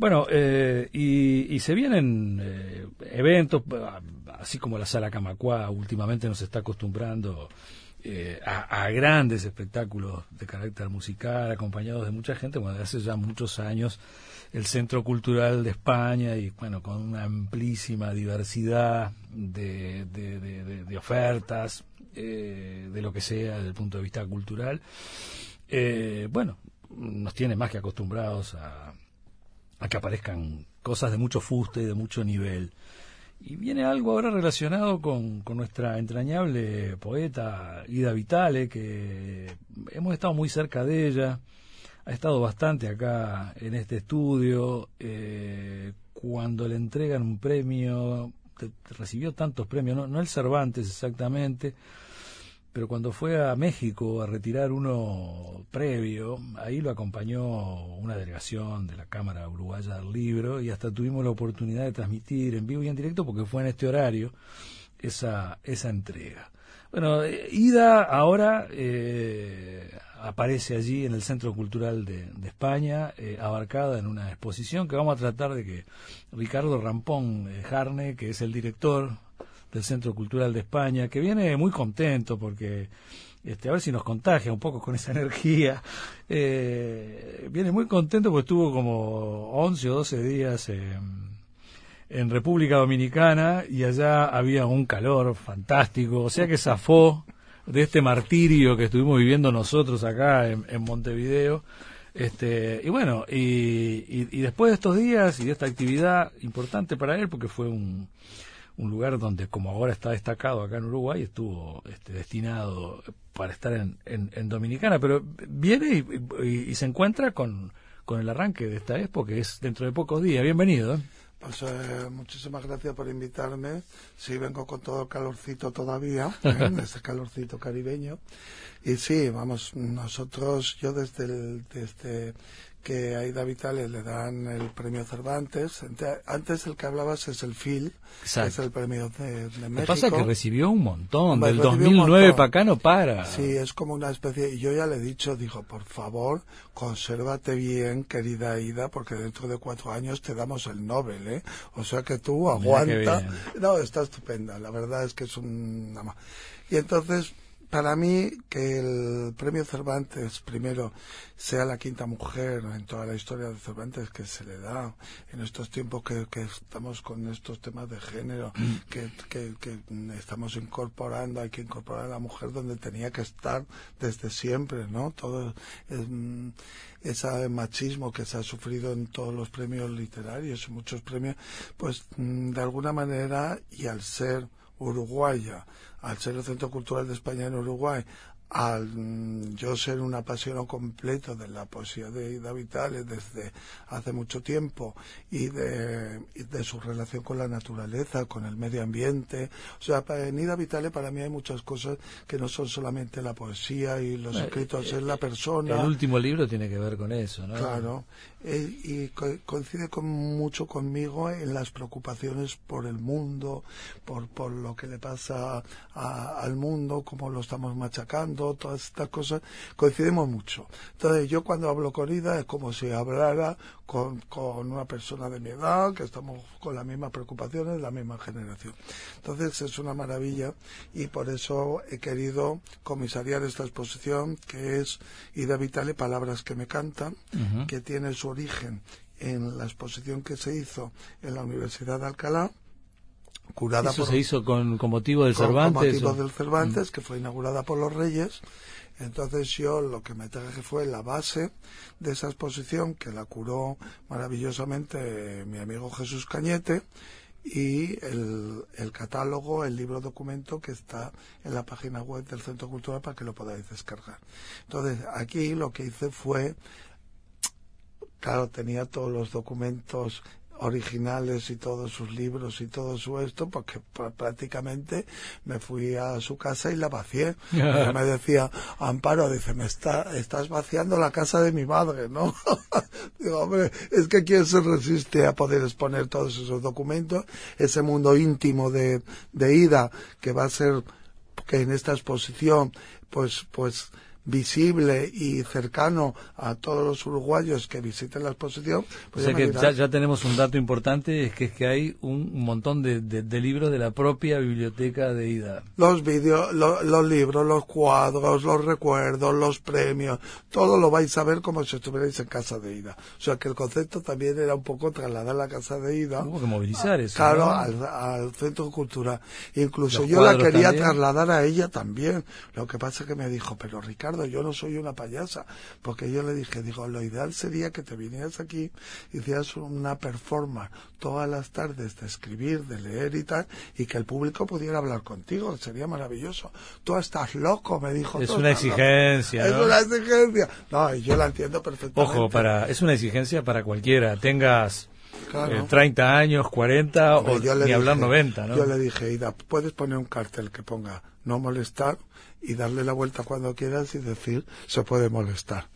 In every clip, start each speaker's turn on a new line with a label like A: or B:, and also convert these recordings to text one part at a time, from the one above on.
A: Bueno, eh, y, se vienen eh, eventos, así como la Sala Camacua últimamente nos está acostumbrando eh, a, grandes espectáculos de carácter musical, acompañados de mucha gente, bueno, hace ya muchos años el Centro Cultural de España y bueno, con una amplísima diversidad de, de, ofertas, de lo que sea desde el punto de vista cultural, bueno, nos tiene más que acostumbrados a a que aparezcan cosas de mucho fuste y de mucho nivel. Y viene algo ahora relacionado con, con, nuestra entrañable poeta Ida Vitale, que hemos estado muy cerca de ella, ha estado bastante acá en este estudio, eh, cuando le entregan un premio, recibió tantos premios, no, no el Cervantes exactamente, pero cuando fue a México a retirar uno previo, ahí lo acompañó una delegación de la Cámara Uruguaya del Libro y hasta tuvimos la oportunidad de transmitir en vivo y en directo porque fue en este horario esa, esa entrega. Bueno, eh, Ida ahora eh, aparece allí en el Centro Cultural de, España, eh, abarcada en una exposición que vamos a tratar de que Ricardo Rampón Jarne, que es el director del Centro Cultural de España, que viene muy contento porque, este, a ver si nos contagia un poco con esa energía, eh, viene muy contento porque estuvo como 11 o 12 días en, en República Dominicana y allá había un calor fantástico, o sea que zafó de este martirio que estuvimos viviendo nosotros acá en, Montevideo. Este, y bueno, y, y, después de estos días y de esta actividad importante para él, porque fue un, un lugar donde, como ahora está destacado acá en Uruguay, estuvo este, destinado para estar en, en, Dominicana, pero viene y, se encuentra con, con, el arranque de esta expo, que es dentro de pocos días. Bienvenido. ¿eh?
B: Pues eh, muchísimas gracias por invitarme. Sí, vengo con todo el calorcito todavía, ¿eh? ese calorcito caribeño. Y sí, vamos, nosotros, yo desde el, desde que a Ida Vitales le dan el premio Cervantes. Antes el que hablabas es el FIL, que es el premio de, México. Lo que pasa
A: que recibió un montón, del 2009 para acá no para.
B: Sí, es como una especie, y yo ya le he dicho, dijo, por favor, consérvate bien, querida Ida, porque dentro de cuatro años te damos el Nobel, ¿eh? O sea que tú aguanta. No, está estupenda, la verdad es que es un... Y entonces para mí que el premio Cervantes primero sea la quinta mujer en toda la historia de Cervantes que se le da en estos tiempos que, estamos con estos temas de género mm. que, que, estamos incorporando hay que incorporar a la mujer donde tenía que estar desde siempre no todo ese machismo que se ha sufrido en todos los premios literarios y muchos premios pues mm, de alguna manera y al ser uruguaya, al ser el Centro Cultural de España en Uruguay, al mm, yo ser un apasionado completo de la poesía de Ida Vitale desde hace mucho tiempo y de, de, su relación con la naturaleza, con el medio ambiente. O sea, en Ida Vitale para mí hay muchas cosas que no son solamente la poesía y los escritos, es la persona.
A: El último libro tiene que ver con eso, ¿no?
B: Claro. Eh, y coincide con, mucho conmigo en las preocupaciones por el mundo, por, por lo que le pasa al mundo, cómo lo estamos machacando, todas estas cosas, coincidimos mucho. Entonces yo cuando hablo con Ida es como si hablara con, con una persona de mi edad, que estamos con las mismas preocupaciones, la misma generación. Entonces es una maravilla y por eso he querido comisariar esta exposición que es Ida Vitale, Palabras que me cantan, que tiene su origen en la exposición que se hizo en la Universidad de Alcalá,
A: curada ¿Eso se hizo con, motivo del Cervantes?
B: Con motivo del Cervantes, mm. que fue inaugurada por los Reyes. Entonces yo lo que me traje fue la base de esa exposición, que la curó maravillosamente mi amigo Jesús Cañete, y el, el, catálogo, el libro documento que está en la página web del Centro Cultural para que lo podáis descargar. Entonces, aquí lo que hice fue claro, tenía todos los documentos originales y todos sus libros y todo su esto, porque prácticamente me fui a su casa y la vacié. me decía, Amparo, dice, me está, estás vaciando la casa de mi madre, ¿no? Digo, hombre, es que quién se resiste a poder exponer todos esos documentos, ese mundo íntimo de, de ida que va a ser que en esta exposición, pues, pues, visible y cercano a todos los uruguayos que visiten la exposición.
A: Pues o sea que ya, tenemos un dato importante, es que es que hay un montón de, de, libros de la propia biblioteca de Ida.
B: Los vídeos, los libros, los cuadros, los recuerdos, los premios, todo lo vais a ver como si estuvierais en casa de Ida. O sea que el concepto también era un poco trasladar la casa de Ida.
A: Hubo que movilizar eso.
B: Claro, al, centro cultural. Incluso yo la quería trasladar a ella también. Lo que pasa es que me dijo, pero Ricardo, yo no soy una payasa. Porque yo le dije, digo, lo ideal sería que te vinieras aquí, hicieras una performance todas las tardes de escribir, de leer y tal, y que el público pudiera hablar contigo. Sería maravilloso. Tú estás loco, me dijo.
A: Es una exigencia.
B: Es una exigencia. No, yo la entiendo perfectamente.
A: Ojo, para, es una exigencia para cualquiera. Tengas 30 eh, años, 40 o ni hablar 90, ¿no?
B: Yo le dije, Ida, puedes poner un cartel que ponga no molestar y darle la vuelta cuando quieras y decir se puede molestar.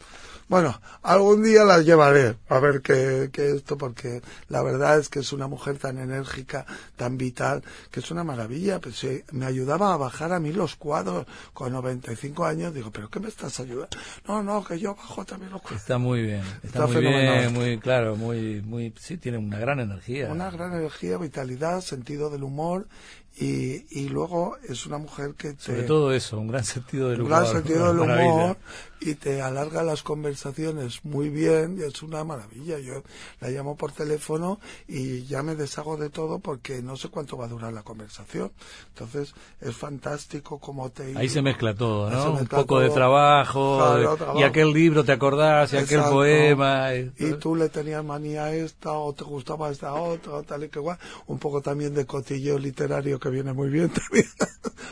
B: Bueno, algún día la llevaré a ver qué, qué esto, porque la verdad es que es una mujer tan enérgica, tan vital, que es una maravilla. Pues, me ayudaba a bajar a mí los cuadros con 95 años. Digo, ¿pero qué me estás ayudando? No, no, que yo bajo también los cuadros.
A: Está muy bien, está, muy bien, muy claro, muy, muy, sí, tiene una gran energía.
B: Una gran energía, vitalidad, sentido del humor y, y luego es una mujer que
A: Sobre todo eso, un gran sentido del
B: humor. Un gran sentido del humor y te alarga las conversaciones muy bien y es una maravilla. Yo la llamo por teléfono y ya me deshago de todo porque no sé cuánto va a durar la conversación. Entonces es fantástico como te...
A: Ahí se mezcla todo, ¿no? Un poco de trabajo, y aquel libro te acordás y aquel poema.
B: Y... y... tú le tenías manía a esta o te gustaba esta otra, tal y que igual. Un poco también de cotilleo literario que viene muy bien también.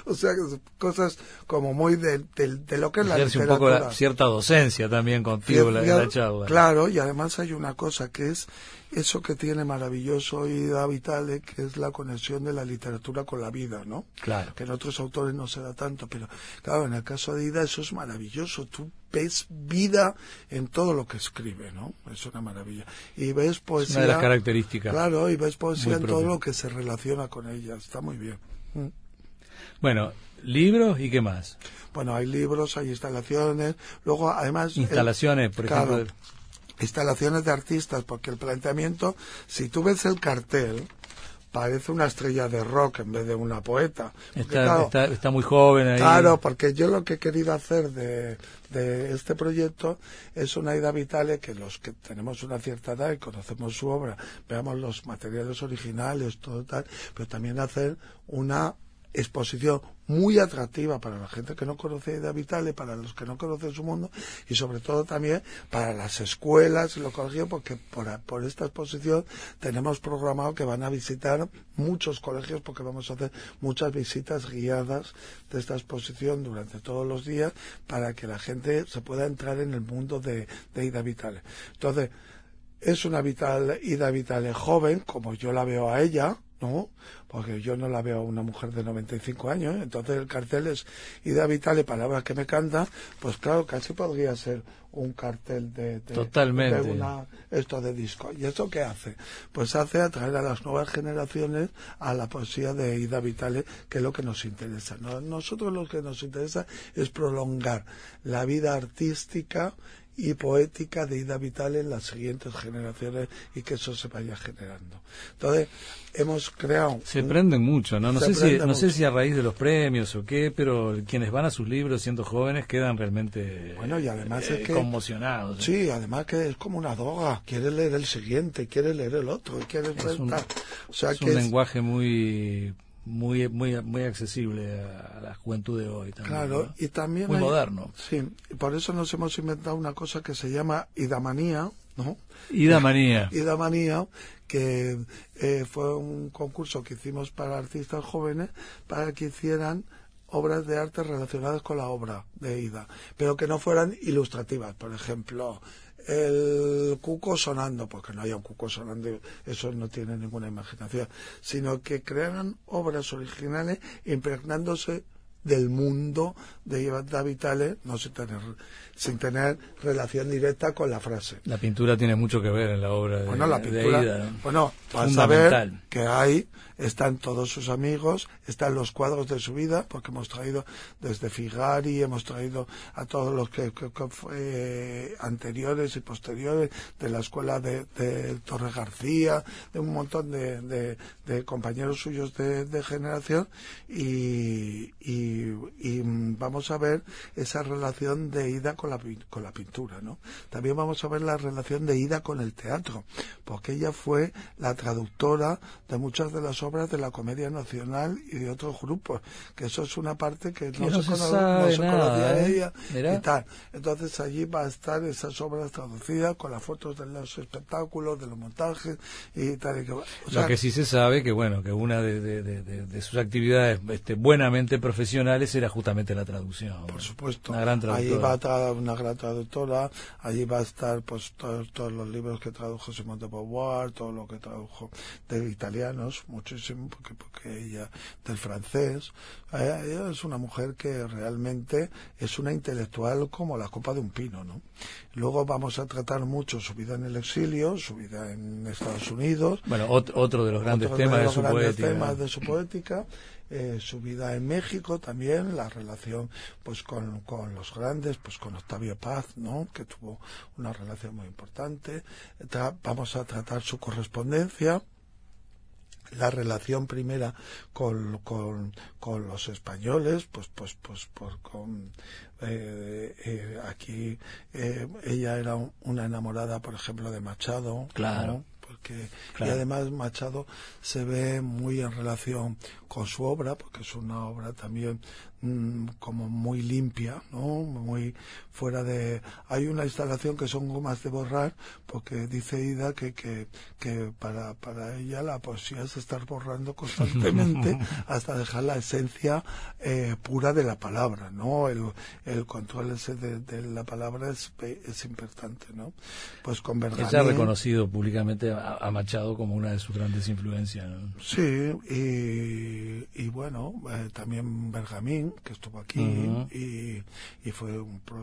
B: o sea, cosas como muy de, lo que es la literatura. un poco
A: cierta docencia también contigo la, la charla.
B: Claro, y además hay una cosa que es eso que tiene maravilloso Ida Vitale, que es la conexión de la literatura con la vida, ¿no?
A: Claro.
B: Que en otros autores no se da tanto, pero claro, en el caso de Ida eso es maravilloso. Tú ves vida en todo lo que escribe, ¿no? Es una maravilla. Y ves poesía.
A: una de las características.
B: Claro, y ves poesía en todo lo que se relaciona con ella. Está muy bien. Mm.
A: Bueno, libros y qué más.
B: Bueno, hay libros, hay instalaciones, luego además...
A: Instalaciones, por ejemplo.
B: Instalaciones de artistas, porque el planteamiento, si tú ves el cartel, parece una estrella de rock en vez de una poeta.
A: Está, está, muy joven ahí.
B: Claro, porque yo lo que he querido hacer de, de este proyecto es una idea vital que los que tenemos una cierta edad y conocemos su obra, veamos los materiales originales, todo tal, pero también hacer una exposición muy atractiva para la gente que no conoce Ida Vitale, para los que no conocen su mundo y sobre todo también para las escuelas y los colegios porque por, por esta exposición tenemos programado que van a visitar muchos colegios porque vamos a hacer muchas visitas guiadas de esta exposición durante todos los días para que la gente se pueda entrar en el mundo de, de Ida Vitale. Entonces, es una vital, Ida Vitale joven, como yo la veo a ella, ¿no? Porque yo no la veo a una mujer de 95 años, ¿eh? entonces el cartel es idea vital y palabras que me canta, pues claro, casi podría ser un cartel de,
A: Totalmente.
B: una, esto de disco. ¿Y eso qué hace? Pues hace atraer a las nuevas generaciones a la poesía de Ida Vitale, que es lo que nos interesa. Nosotros lo que nos interesa es prolongar la vida artística y poética de Ida Vital en las siguientes generaciones y que eso se vaya generando. Entonces, hemos creado...
A: Se prenden mucho, ¿no? No, sé si, no sé si a raíz de los premios o qué, pero quienes van a sus libros siendo jóvenes quedan realmente
B: bueno, y además es
A: eh,
B: que,
A: conmocionados.
B: Sí, además que es como una droga. quiere leer el siguiente, quiere leer el otro, quiere es un,
A: o sea, es un lenguaje muy muy muy muy accesible a la juventud de hoy también.
B: Claro, y también
A: muy moderno.
B: Sí, y por eso nos hemos inventado una cosa que se llama idamanía, ¿no?
A: Idamanía.
B: idamanía, que eh, fue un concurso que hicimos para artistas jóvenes para que hicieran obras de arte relacionadas con la obra de Ida, pero que no fueran ilustrativas, por ejemplo, el cuco sonando, porque no haya un cuco sonando, eso no tiene ninguna imaginación, sino que crearan obras originales impregnándose del mundo de Ida Vitale, no sin tener, sin tener relación directa con la frase.
A: La pintura tiene mucho que ver en la obra de,
B: bueno, la pintura, Bueno, vas a ver que hay están todos sus amigos, están los cuadros de su vida, porque hemos traído desde Figari, hemos traído a todos los que, fue anteriores y posteriores de la escuela de, Torre García, de un montón de, compañeros suyos de, generación y, vamos a ver esa relación de ida con la, con la pintura, ¿no? También vamos a ver la relación de ida con el teatro, porque ella fue la traductora de muchas de las obras de la Comedia Nacional y de otros grupos, que eso es una parte que no, se, conocía ¿eh? ella y tal. Entonces allí va a estar esas obras traducidas con las fotos de los espectáculos, de los montajes y tal. que,
A: Lo que sí se sabe que bueno, que una de, sus actividades este, buenamente profesionales era justamente la traducción.
B: Por supuesto. Una gran Allí va a estar una gran traductora, allí va a estar pues todos, todos los libros que tradujo Simón de Beauvoir, todo lo que tradujo de italianos, muchos porque, porque ella, del francés, eh, ella es una mujer que realmente es una intelectual como la copa de un pino, ¿no? Luego vamos a tratar mucho su vida en el exilio, su vida en Estados Unidos.
A: Bueno, otro de los grandes temas de, su poética.
B: temas de su poética. Eh, su vida en México también, la relación pues con, con, los grandes, pues con Octavio Paz, ¿no? que tuvo una relación muy importante. vamos a tratar su correspondencia, la relación primera con, con, con los españoles, pues, pues, pues, por, con, eh, eh, aquí eh, ella era una enamorada, por ejemplo, de Machado.
A: Claro.
B: Porque, Y además Machado se ve muy en relación con su obra, porque es una obra también Mm, como muy limpia, ¿no? Muy fuera de... Hay una instalación que son gomas de borrar, porque dice Ida que, que, que para, para ella la poesía es estar borrando constantemente hasta dejar la esencia eh, pura de la palabra, ¿no? El, el control ese de, la palabra es, es importante, ¿no? Pues con.
A: Ella ha reconocido públicamente a, Machado como una de sus grandes influencias,
B: Sí, y, y bueno, eh, también Bergamín, que estuvo aquí y, y, fue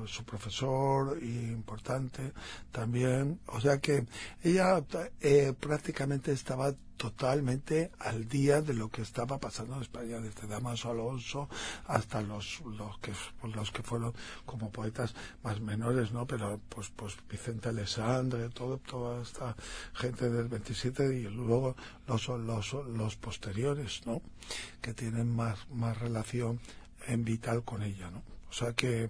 B: su profesor y importante también. O sea que ella eh, prácticamente estaba totalmente al día de lo que estaba pasando en España, desde Damaso Alonso hasta los, los que los que fueron como poetas más menores, ¿no? Pero pues pues Vicente Alessandre, todo, toda esta gente del 27 y luego los, los, los posteriores, ¿no? Que tienen más, más relación en vital con ella, ¿no? O sea que,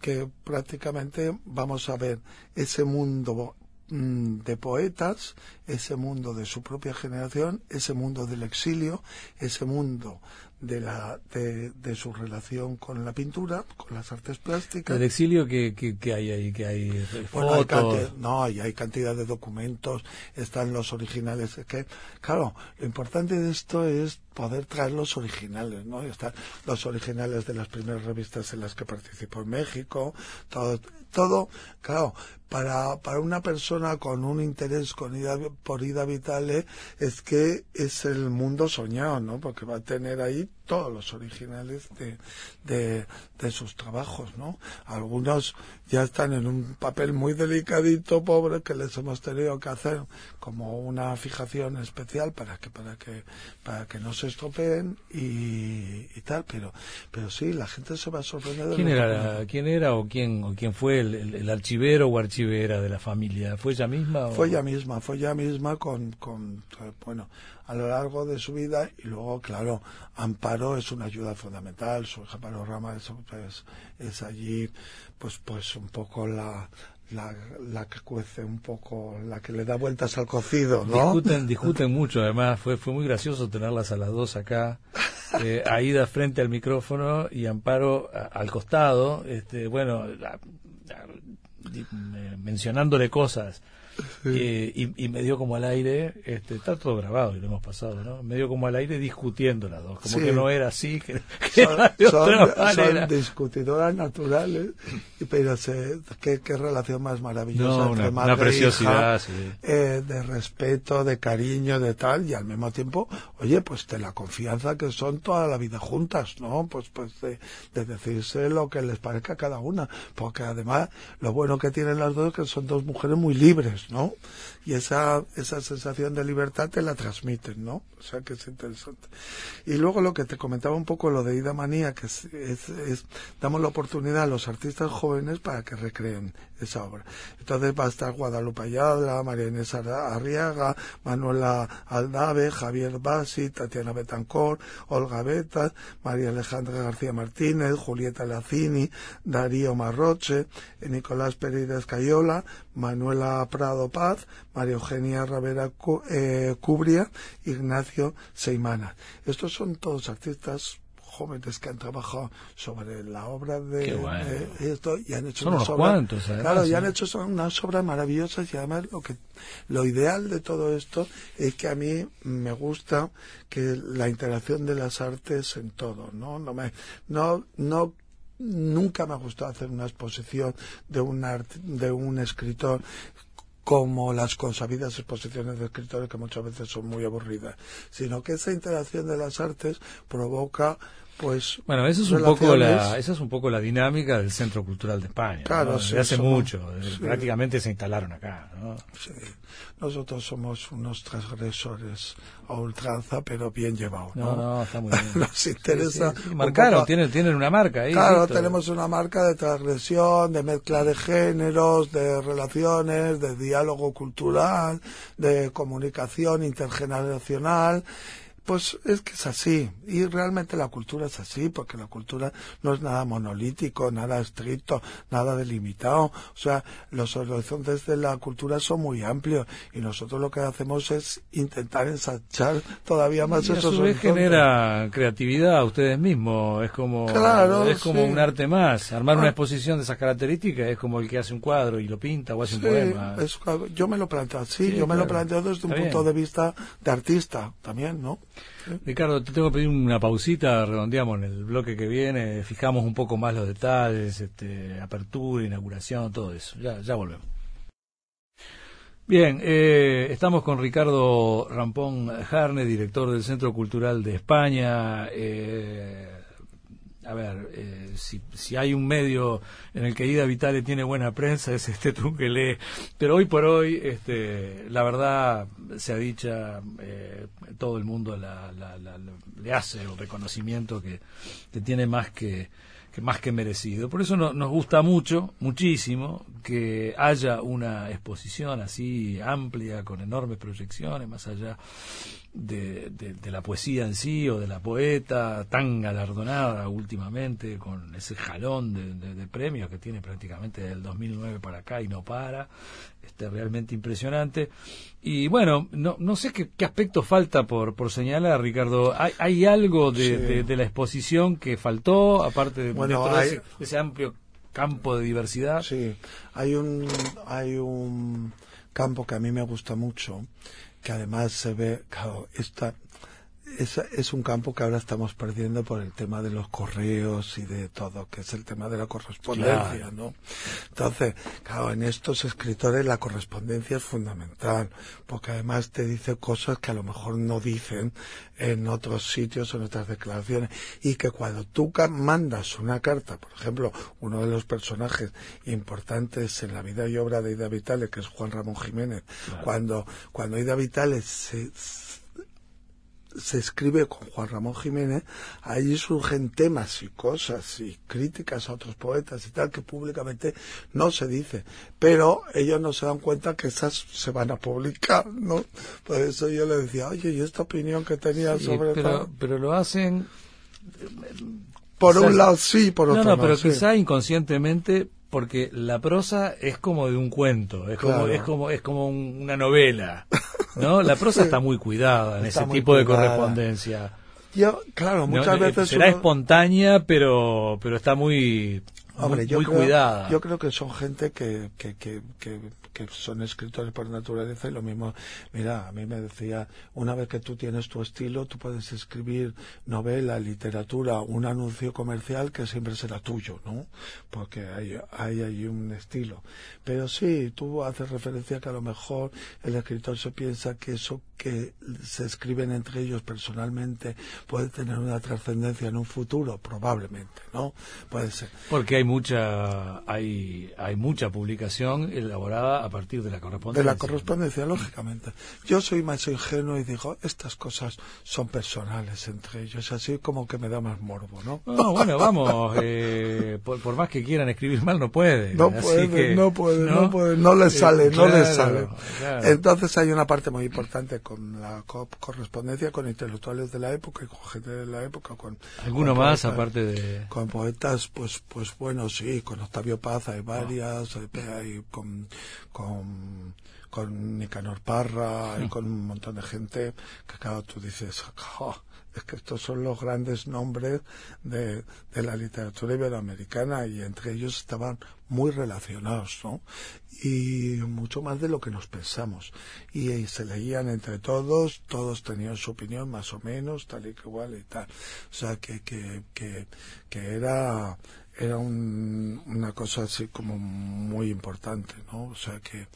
B: que prácticamente vamos a ver ese mundo mm, de poetas, ese mundo de su propia generación, ese mundo del exilio, ese mundo de, la, de, de, su relación con la pintura, con las artes plásticas.
A: ¿El exilio que, que, hay ahí? que hay
B: fotos? no, hay, hay cantidad de documentos, están los originales. que, claro, lo importante de esto es poder traer los originales, ¿no? Están los originales de las primeras revistas en las que participó en México, todo, todo, claro, para, para una persona con un interés con ida, por Ida Vitale es que es el mundo soñado, ¿no? Porque va a tener ahí todos los originales de, de, de, sus trabajos, ¿no? Algunos ya están en un papel muy delicadito, pobre, que les hemos tenido que hacer como una fijación especial para que, para que, para que no se estropeen y, y tal, pero, pero sí, la gente se va a sorprender.
A: ¿Quién era, quién era o quién, o quién fue el, archivero o archivera de la familia? ¿Fue ella misma?
B: Fue ella misma, fue ella misma con, con, bueno, a lo largo de su vida y luego, claro, Amparo es una ayuda fundamental, su hija es, pues, es allí, pues, pues un poco la, la, la, que cuece un poco, la que le da vueltas al cocido, ¿no?
A: Discuten, discuten mucho, además fue, fue muy gracioso tenerlas a las dos acá, eh, Aida frente al micrófono y Amparo al costado, este, bueno, mencionándole cosas y, me dio como al aire, este, está todo grabado y lo hemos pasado, ¿no? Me dio como al aire discutiendo las dos, como que no era así, que,
B: son, discutidoras naturales, pero se, qué, relación más maravillosa entre madre una preciosidad, e eh, de respeto, de cariño, de tal, y al mismo tiempo, oye, pues de la confianza que son toda la vida juntas, ¿no? Pues, pues de, de decirse lo que les parezca a cada una, porque además lo bueno que tienen las dos es que son dos mujeres muy libres, ¿no? Y esa, esa sensación de libertad te la transmiten, ¿no? O sea que es interesante. Y luego lo que te comentaba un poco, lo de Ida Manía, que es, es, damos la oportunidad a los artistas jóvenes para que recreen esa obra. Entonces va a estar Guadalupe Ayala, María Inés Arriaga, Manuela Aldave, Javier Basi, Tatiana Betancor, Olga Betas, María Alejandra García Martínez, Julieta Lacini, Darío Marroche, Nicolás Pereira Escayola, Manuela Prado Paz, María Eugenia Ravera eh, Cubria, Ignacio Seimana. Estos son todos artistas jóvenes que han trabajado sobre la obra de, esto y han hecho
A: unas obras,
B: claro y han hecho unas obras maravillosas y además lo que lo ideal de todo esto es que a mí me gusta que la interacción de las artes en todo no no me no no nunca me ha gustado hacer una exposición de un de un escritor como las consabidas exposiciones de escritores que muchas veces son muy aburridas, sino que esa interacción de las artes provoca pues
A: bueno eso es un poco la esa es un poco la dinámica del Centro Cultural de España claro hace mucho prácticamente se instalaron acá ¿no?
B: sí. nosotros somos unos transgresores a ultranza pero bien llevados
A: no no, está muy bien.
B: Nos interesa
A: marcaron tienen tienen una marca ahí
B: claro tenemos una marca de transgresión de mezcla de géneros de relaciones de diálogo cultural de comunicación intergeneracional pues es que es así, y realmente la cultura es así, porque la cultura no es nada monolítico, nada estricto, nada delimitado. O sea, los horizontes de la cultura son muy amplios y nosotros lo que hacemos es intentar ensanchar todavía más
A: y
B: esos
A: a su vez genera creatividad a ustedes mismos, es como, es como un arte más. Armar una ah. exposición de esas características es como el que hace un cuadro y lo pinta o hace un poema.
B: yo me lo planteo así, yo me lo planteo desde un punto de vista de artista también, ¿no?
A: Ricardo, te tengo que pedir una pausita, redondeamos en el bloque que viene, fijamos un poco más los detalles, este, apertura, inauguración, todo eso. Ya, ya volvemos. Bien, eh, estamos con Ricardo Rampón Jarne, director del Centro Cultural de España. Eh, a ver, eh, si, si, hay un medio en el que Ida Vitale tiene buena prensa, es este tú lee. Pero hoy por hoy, este, la verdad, se ha dicha, eh, todo el mundo la, le hace el reconocimiento que, que tiene más que, más que merecido. Por eso nos gusta mucho, muchísimo, que haya una exposición así amplia, con enormes proyecciones, más allá de, de, la poesía en sí o de la poeta tan galardonada últimamente con ese jalón de, premios que tiene prácticamente del 2009 para acá y no para este realmente impresionante. Y bueno no no sé qué, aspecto falta por por señalar Ricardo. Hay, hay algo de, la exposición que faltó aparte de, todo ese, amplio campo de diversidad
B: sí hay un hay un campo que a mí me gusta mucho que además se ve, claro, esta, es, es, un campo que ahora estamos perdiendo por el tema de los correos y de todo, que es el tema de la correspondencia, ¿no? Entonces, claro, en estos escritores la correspondencia es fundamental, porque además te dice cosas que a lo mejor no dicen en otros sitios o en otras declaraciones, y que cuando tú mandas una carta, por ejemplo, uno de los personajes importantes en la vida y obra de Ida Vitale, que es Juan Ramón Jiménez, cuando, cuando Ida Vitale se se escribe con Juan Ramón Jiménez, allí surgen temas y cosas y críticas a otros poetas y tal que públicamente no se dice, pero ellos no se dan cuenta que esas se van a publicar, ¿no? Por eso yo le decía, oye, ¿y esta opinión que tenía sobre
A: pero, pero lo hacen
B: por un lado sí, por otro
A: no,
B: no,
A: pero quizá inconscientemente porque la prosa es como de un cuento, es como es como es como una novela, ¿no? La prosa está muy cuidada en ese tipo de correspondencia.
B: Yo, claro, muchas eh, veces
A: será espontánea, pero pero está muy muy,
B: yo
A: cuidada.
B: Yo creo que son gente que, que, que, que son escritores por naturaleza y lo mismo, mira, a mí me decía, una vez que tú tienes tu estilo, tú puedes escribir novela, literatura, un anuncio comercial que siempre será tuyo, ¿no? Porque hay, hay ahí un estilo. Pero sí, tú haces referencia que a lo mejor el escritor se piensa que eso que se escriben entre ellos personalmente puede tener una trascendencia en un futuro, probablemente, ¿no? Puede ser.
A: Porque hay mucha, hay, hay mucha publicación elaborada a partir de la correspondencia.
B: De la correspondencia, lógicamente. Yo soy más ingenuo y digo, estas cosas son personales entre ellos, así como que me da más morbo, ¿no?
A: No, bueno, vamos, eh, por, más que quieran escribir mal, no puede.
B: No puede, no puede, no, puede, no le sale, no le sale. Entonces hay una parte muy importante con la correspondencia con intelectuales de la época y con gente de la época. con
A: ¿Alguno más aparte de...?
B: Con poetas, pues pues bueno, sí, con Octavio Paz hay varias, hay, con, con, con Nicanor Parra, y con un montón de gente que claro, tú dices, es que estos son los grandes nombres de, de la literatura iberoamericana y entre ellos estaban muy relacionados, ¿no? Y mucho más de lo que nos pensamos. Y, se leían entre todos, todos tenían su opinión más o menos, tal y que igual y tal. O sea, que, que, que, que era, era un, una cosa así como muy importante, ¿no? O sea que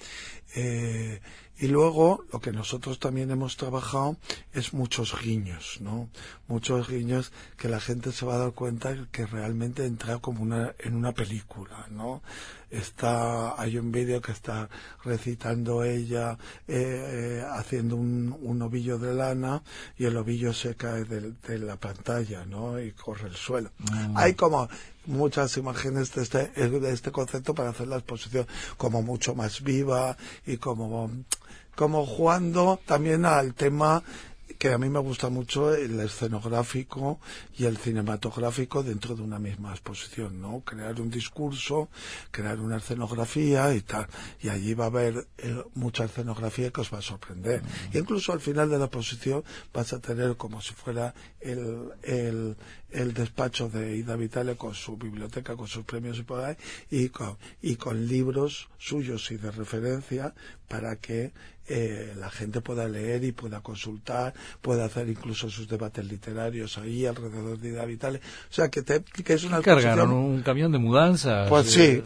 B: eh, y luego lo que nosotros también hemos trabajado es muchos guiños, ¿no? Muchos guiños que la gente se va a dar cuenta que realmente entra como una en una película, ¿no? Está hay un vídeo que está recitando ella eh, eh, haciendo un, un, ovillo de lana y el ovillo se cae de, la pantalla, ¿no? Y corre el suelo. Mm. Hay como muchas imágenes de este, de este concepto para hacer la exposición como mucho más viva y como como jugando también al tema que a mí me gusta mucho el escenográfico y el cinematográfico dentro de una misma exposición, ¿no? Crear un discurso, crear una escenografía y tal. Y allí va a haber eh, mucha escenografía que os va a sorprender. Y incluso al final de la exposición vas a tener como si fuera el, el, el despacho de Ida Vitale con su biblioteca, con sus premios y por ahí, y con, y con libros suyos y de referencia para que eh, la gente pueda leer y pueda consultar, pueda hacer incluso sus debates literarios ahí alrededor de Ida Vitale. O sea, que, que es una
A: ¿Cargaron un camión de mudanza?
B: Pues sí,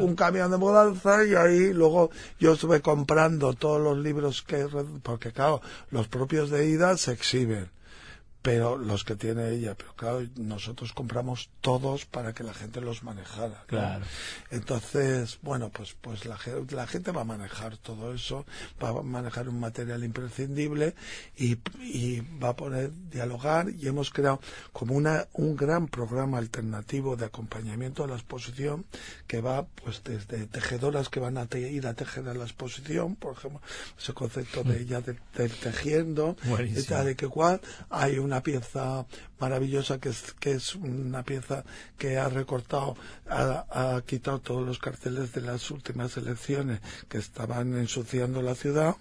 B: un camión de mudanza y ahí luego yo estuve comprando todos los libros que... Porque claro, los propios de Ida se exhiben pero los que tiene ella, pero claro, nosotros compramos todos para que la gente los manejara.
A: Claro.
B: Entonces, bueno, pues pues la, la, gente va a manejar todo eso, va a manejar un material imprescindible y, y va a poder dialogar y hemos creado como una un gran programa alternativo de acompañamiento a la exposición que va pues desde tejedoras que van a ir a tejer a la exposición, por ejemplo, ese concepto de ella del tejiendo y tal y que cual, hay un una pieza maravillosa que es, que es una pieza que ha recortado, ha, ha quitado todos los carteles de las últimas elecciones que estaban ensuciando la ciudad.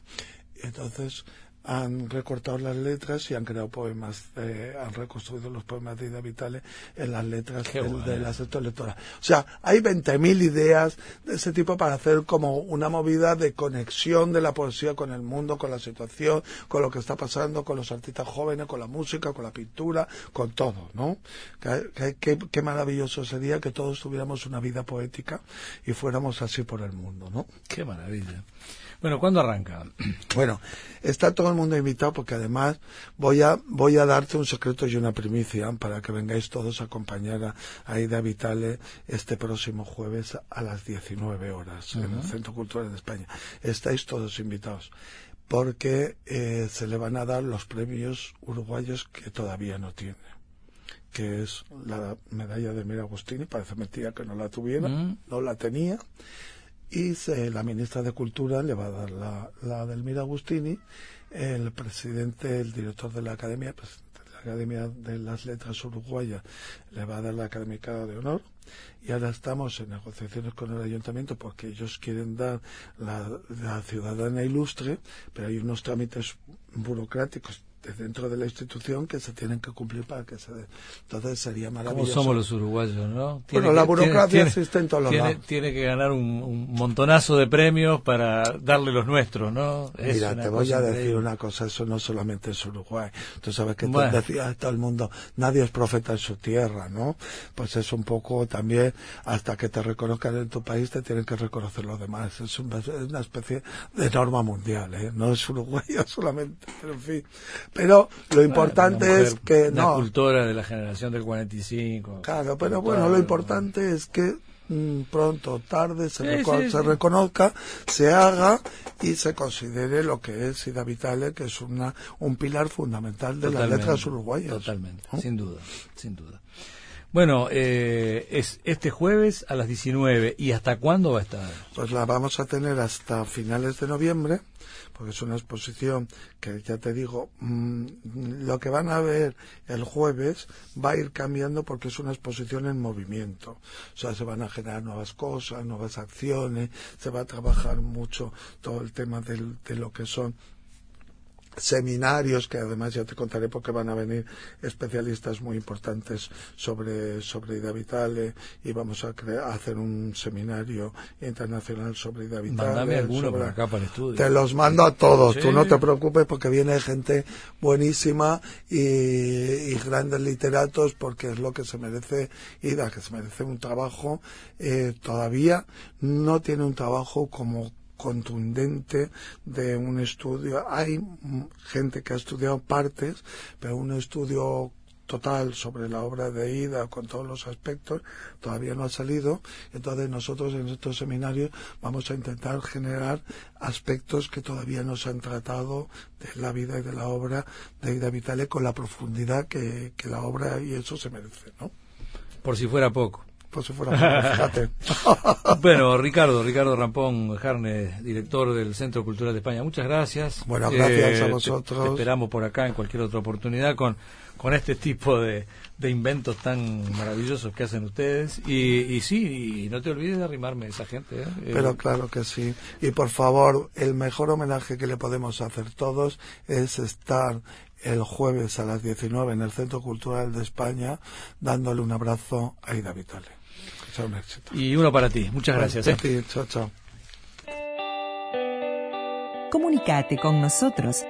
B: Entonces han recortado las letras y han creado poemas, han reconstruido los poemas de Ida Vitale en las letras de las electoral. O sea, hay 20.000 ideas de ese tipo para hacer como una movida de conexión de la poesía con el mundo, con la situación, con lo que está pasando, con los artistas jóvenes, con la música, con la pintura, con todo, ¿no? Qué, maravilloso sería que todos tuviéramos una vida poética y fuéramos así por el mundo, ¿no?
A: Qué maravilla. Bueno, ¿cuándo arranca?
B: Bueno, está todo el mundo invitado porque además voy a voy a darte un secreto y una primicia para que vengáis todos a acompañar a, Aida Vitale este próximo jueves a las 19 horas en el Centro Cultural de España. Estáis todos invitados porque eh, se le van a dar los premios uruguayos que todavía no tiene que es la medalla de Mira Agustini, parece mentira que no la tuviera, mm. no la tenía, y la ministra de Cultura le va a dar la, la del Mira Agustini, el presidente, el director de la Academia, pues, de la Academia de las Letras Uruguayas, le va a dar la Académica de Honor. Y ahora estamos en negociaciones con el ayuntamiento porque ellos quieren dar la ciudadana ilustre, pero hay unos trámites burocráticos dentro de la institución que se tienen que cumplir para que se. Entonces sería maravilloso.
A: Como somos los uruguayos, ¿no?
B: bueno, la burocracia existe en todos
A: tiene, Tiene que ganar un, montonazo de premios para darle los nuestros, ¿no?
B: Mira, te voy a decir una cosa, eso no solamente es Uruguay. Tú sabes que bueno. decía todo el mundo, nadie es profeta en su tierra, ¿no? Pues es un poco también, hasta que te reconozcan en tu país, te tienen que reconocer los demás. Es, una especie de norma mundial, ¿eh? No es Uruguay solamente, pero en fin. Pero lo importante es que
A: no. cultura de la generación del 45.
B: Claro, pero bueno, lo importante es que mm, pronto o tarde se, se reconozca, se haga y se considere lo que es Ida Vitale, que es una, un pilar fundamental de las letras uruguayas.
A: Totalmente, sin duda, sin duda. Bueno, eh, es este jueves a las 19. ¿Y hasta cuándo va a estar?
B: Pues la vamos a tener hasta finales de noviembre, porque es una exposición que ya te digo, mm, lo que van a ver el jueves va a ir cambiando porque es una exposición en movimiento. O sea, se van a generar nuevas cosas, nuevas acciones, se va a trabajar mucho todo el tema de lo que son seminarios que además ya te contaré porque van a venir especialistas muy importantes sobre sobre Ida Vitale y vamos a, hacer un seminario internacional sobre Ida Vitale.
A: Mándame alguno por acá para el estudio.
B: Te los mando a todos, tú no te preocupes porque viene gente buenísima y, grandes literatos porque es lo que se merece Ida, que se merece un trabajo eh, todavía no tiene un trabajo como contundente de un estudio. Hay gente que ha estudiado partes, pero un estudio total sobre la obra de Ida con todos los aspectos todavía no ha salido. Entonces nosotros en estos seminarios vamos a intentar generar aspectos que todavía no se han tratado de la vida y de la obra de Ida Vitale con la profundidad que, que la obra y eso se merece, ¿no?
A: Por si fuera poco
B: por si fuera fíjate.
A: bueno, Ricardo, Ricardo Rampón Jarne, director del Centro Cultural de España, muchas gracias.
B: Bueno, gracias a eh, vosotros.
A: Te, esperamos por acá en cualquier otra oportunidad con, con este tipo de, de inventos tan maravillosos que hacen ustedes. Y, y sí, y no te olvides de arrimarme a esa gente. ¿eh?
B: Pero claro que sí. Y por favor, el mejor homenaje que le podemos hacer todos es estar el jueves a las 19 en el Centro Cultural de España dándole un abrazo a Ida Vitale.
A: Y uno para ti. Muchas gracias.
B: ¿eh? Chao, chao.
C: Comunicate con nosotros.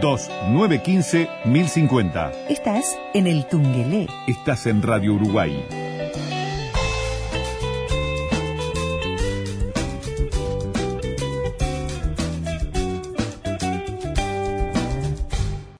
D: 2915 1050.
C: Estás en el Tungelé.
D: Estás en Radio Uruguay.